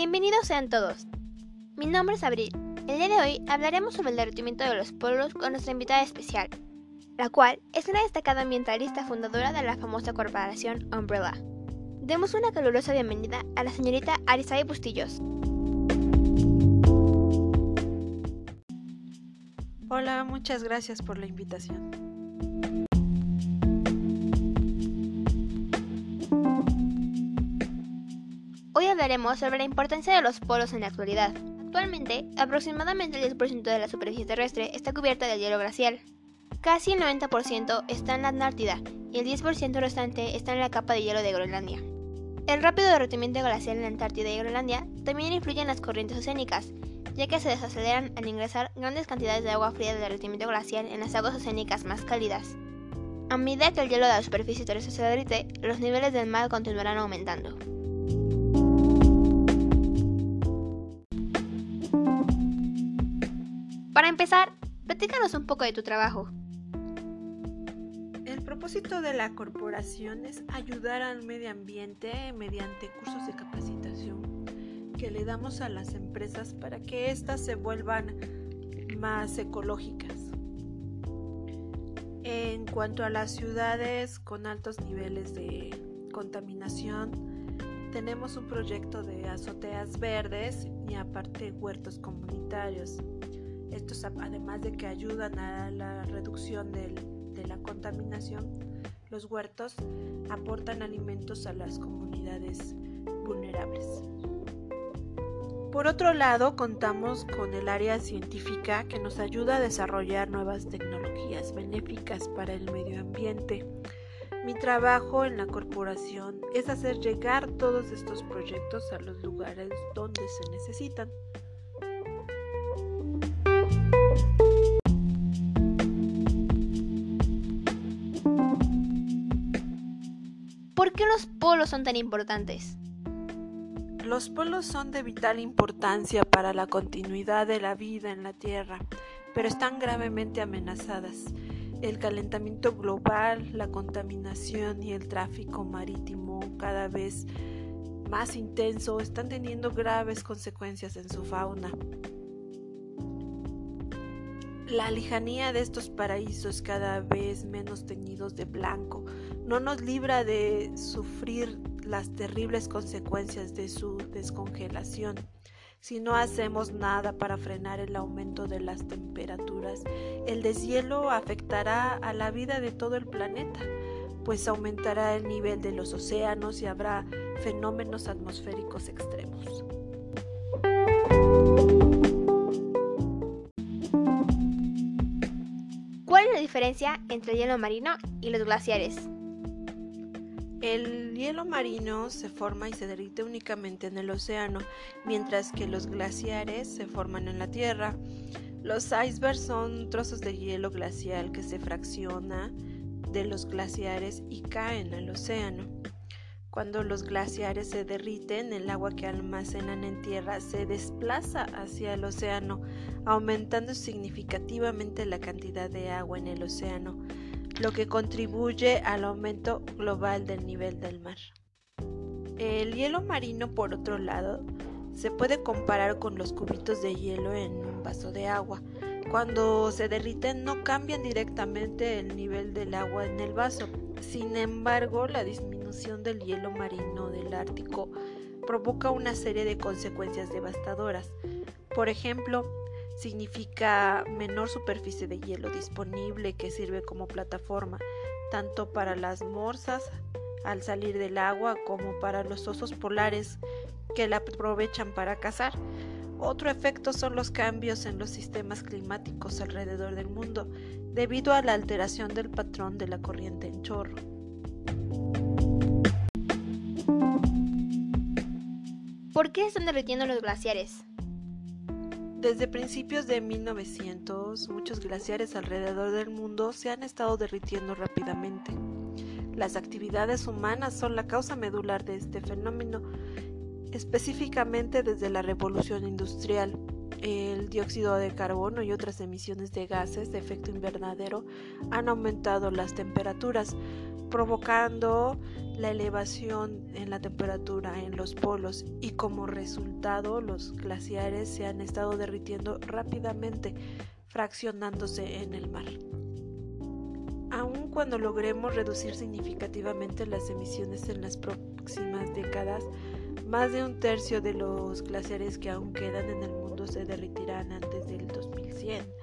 Bienvenidos sean todos. Mi nombre es Abril. El día de hoy hablaremos sobre el derretimiento de los polos con nuestra invitada especial, la cual es una destacada ambientalista fundadora de la famosa corporación Umbrella. Demos una calurosa bienvenida a la señorita Arisay Bustillos. Hola, muchas gracias por la invitación. Hablaremos sobre la importancia de los polos en la actualidad. Actualmente, aproximadamente el 10% de la superficie terrestre está cubierta de hielo glacial. Casi el 90% está en la Antártida y el 10% restante está en la capa de hielo de Groenlandia. El rápido derretimiento glacial en la Antártida y Groenlandia también influye en las corrientes oceánicas, ya que se desaceleran al ingresar grandes cantidades de agua fría del derretimiento glacial en las aguas oceánicas más cálidas. A medida que el hielo de la superficie terrestre se derrite, los niveles del mar continuarán aumentando. Para empezar, platícanos un poco de tu trabajo. El propósito de la corporación es ayudar al medio ambiente mediante cursos de capacitación que le damos a las empresas para que éstas se vuelvan más ecológicas. En cuanto a las ciudades con altos niveles de contaminación, tenemos un proyecto de azoteas verdes y aparte huertos comunitarios. Estos, además de que ayudan a la reducción de la contaminación, los huertos aportan alimentos a las comunidades vulnerables. Por otro lado, contamos con el área científica que nos ayuda a desarrollar nuevas tecnologías benéficas para el medio ambiente. Mi trabajo en la corporación es hacer llegar todos estos proyectos a los lugares donde se necesitan. Los polos son tan importantes? Los polos son de vital importancia para la continuidad de la vida en la Tierra, pero están gravemente amenazadas. El calentamiento global, la contaminación y el tráfico marítimo cada vez más intenso están teniendo graves consecuencias en su fauna. La lejanía de estos paraísos cada vez menos teñidos de blanco no nos libra de sufrir las terribles consecuencias de su descongelación. Si no hacemos nada para frenar el aumento de las temperaturas, el deshielo afectará a la vida de todo el planeta, pues aumentará el nivel de los océanos y habrá fenómenos atmosféricos extremos. ¿Cuál es la diferencia entre el hielo marino y los glaciares? El hielo marino se forma y se derrite únicamente en el océano, mientras que los glaciares se forman en la Tierra. Los icebergs son trozos de hielo glacial que se fracciona de los glaciares y caen al océano. Cuando los glaciares se derriten, el agua que almacenan en tierra se desplaza hacia el océano, aumentando significativamente la cantidad de agua en el océano lo que contribuye al aumento global del nivel del mar. El hielo marino, por otro lado, se puede comparar con los cubitos de hielo en un vaso de agua. Cuando se derriten no cambian directamente el nivel del agua en el vaso. Sin embargo, la disminución del hielo marino del Ártico provoca una serie de consecuencias devastadoras. Por ejemplo, significa menor superficie de hielo disponible que sirve como plataforma tanto para las morsas al salir del agua como para los osos polares que la aprovechan para cazar. Otro efecto son los cambios en los sistemas climáticos alrededor del mundo debido a la alteración del patrón de la corriente en chorro. ¿Por qué están derritiendo los glaciares? Desde principios de 1900, muchos glaciares alrededor del mundo se han estado derritiendo rápidamente. Las actividades humanas son la causa medular de este fenómeno, específicamente desde la revolución industrial. El dióxido de carbono y otras emisiones de gases de efecto invernadero han aumentado las temperaturas, provocando la elevación en la temperatura en los polos y como resultado los glaciares se han estado derritiendo rápidamente, fraccionándose en el mar. Aun cuando logremos reducir significativamente las emisiones en las próximas décadas, más de un tercio de los glaciares que aún quedan en el mundo se derritirán antes del 2100.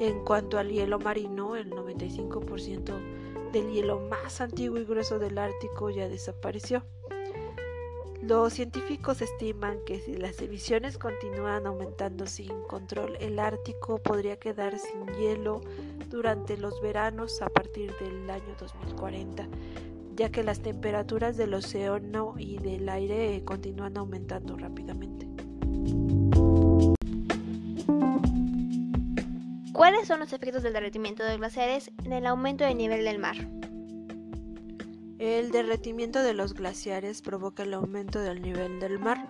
En cuanto al hielo marino, el 95% del hielo más antiguo y grueso del Ártico ya desapareció. Los científicos estiman que si las emisiones continúan aumentando sin control, el Ártico podría quedar sin hielo durante los veranos a partir del año 2040, ya que las temperaturas del océano y del aire continúan aumentando rápidamente. ¿Cuáles son los efectos del derretimiento de glaciares en el aumento del nivel del mar? El derretimiento de los glaciares provoca el aumento del nivel del mar,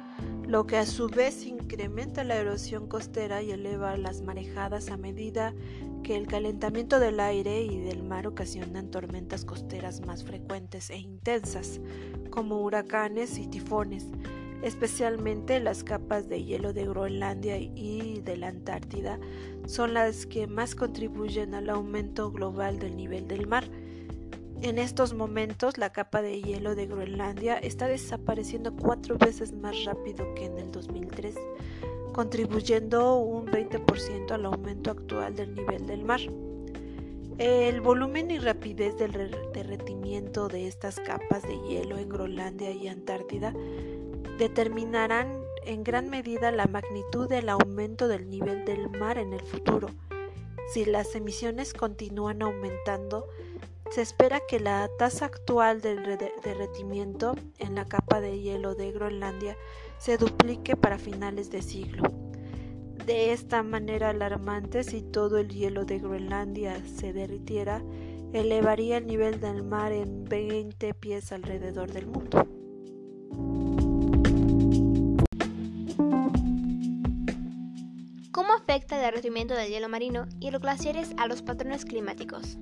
lo que a su vez incrementa la erosión costera y eleva las marejadas a medida que el calentamiento del aire y del mar ocasionan tormentas costeras más frecuentes e intensas, como huracanes y tifones, especialmente las capas de hielo de Groenlandia y de la Antártida son las que más contribuyen al aumento global del nivel del mar en estos momentos, la capa de hielo de Groenlandia está desapareciendo cuatro veces más rápido que en el 2003, contribuyendo un 20% al aumento actual del nivel del mar. El volumen y rapidez del derretimiento de estas capas de hielo en Groenlandia y Antártida determinarán en gran medida la magnitud del aumento del nivel del mar en el futuro. Si las emisiones continúan aumentando, se espera que la tasa actual del derretimiento en la capa de hielo de Groenlandia se duplique para finales de siglo. De esta manera alarmante, si todo el hielo de Groenlandia se derritiera, elevaría el nivel del mar en 20 pies alrededor del mundo. Afecta el derretimiento del hielo marino y los glaciares a los patrones climáticos?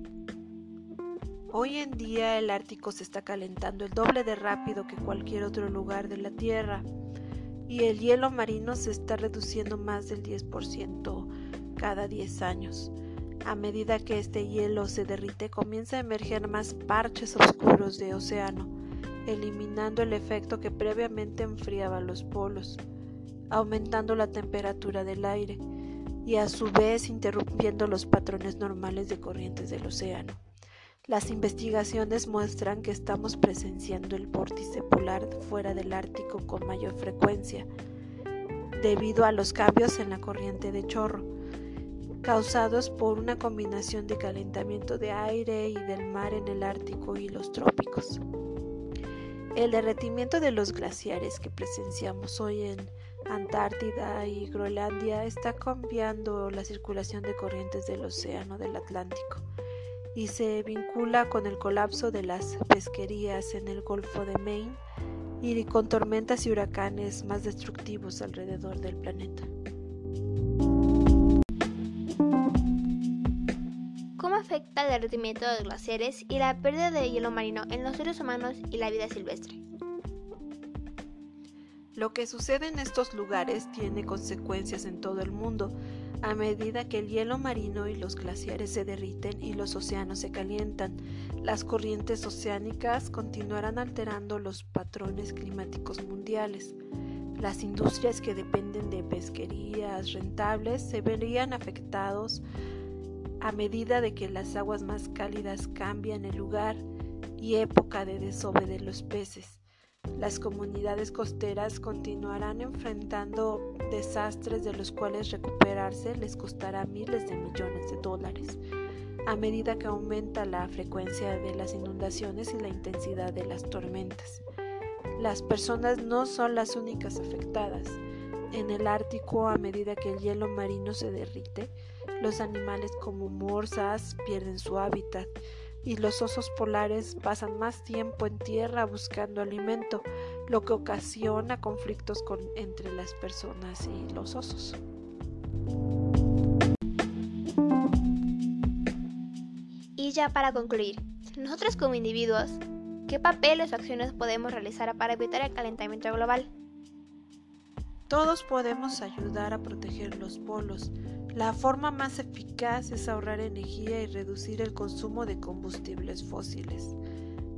Hoy en día el Ártico se está calentando el doble de rápido que cualquier otro lugar de la Tierra y el hielo marino se está reduciendo más del 10% cada 10 años. A medida que este hielo se derrite comienza a emerger más parches oscuros de océano, eliminando el efecto que previamente enfriaba los polos, aumentando la temperatura del aire y a su vez interrumpiendo los patrones normales de corrientes del océano. Las investigaciones muestran que estamos presenciando el vórtice polar fuera del Ártico con mayor frecuencia, debido a los cambios en la corriente de chorro, causados por una combinación de calentamiento de aire y del mar en el Ártico y los trópicos. El derretimiento de los glaciares que presenciamos hoy en Antártida y Groenlandia está cambiando la circulación de corrientes del Océano del Atlántico y se vincula con el colapso de las pesquerías en el Golfo de Maine y con tormentas y huracanes más destructivos alrededor del planeta. ¿Cómo afecta el derretimiento de los glaciares y la pérdida de hielo marino en los seres humanos y la vida silvestre? Lo que sucede en estos lugares tiene consecuencias en todo el mundo, a medida que el hielo marino y los glaciares se derriten y los océanos se calientan, las corrientes oceánicas continuarán alterando los patrones climáticos mundiales. Las industrias que dependen de pesquerías rentables se verían afectados a medida de que las aguas más cálidas cambian el lugar y época de desove de los peces. Las comunidades costeras continuarán enfrentando desastres de los cuales recuperarse les costará miles de millones de dólares a medida que aumenta la frecuencia de las inundaciones y la intensidad de las tormentas. Las personas no son las únicas afectadas. En el Ártico, a medida que el hielo marino se derrite, los animales como morsas pierden su hábitat y los osos polares pasan más tiempo en tierra buscando alimento, lo que ocasiona conflictos entre las personas y los osos. Y ya para concluir, nosotros como individuos, ¿Qué papeles o acciones podemos realizar para evitar el calentamiento global? Todos podemos ayudar a proteger los polos. La forma más eficaz es ahorrar energía y reducir el consumo de combustibles fósiles.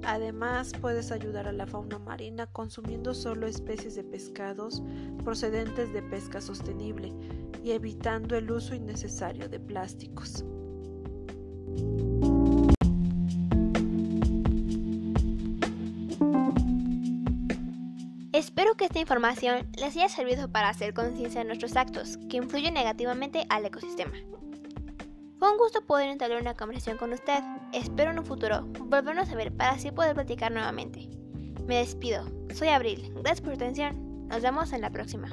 Además, puedes ayudar a la fauna marina consumiendo solo especies de pescados procedentes de pesca sostenible y evitando el uso innecesario de plásticos. Esta información les haya servido para hacer conciencia de nuestros actos que influyen negativamente al ecosistema. Fue un gusto poder entablar una conversación con usted. Espero en un futuro volvernos a ver para así poder platicar nuevamente. Me despido. Soy Abril. Gracias por su atención. Nos vemos en la próxima.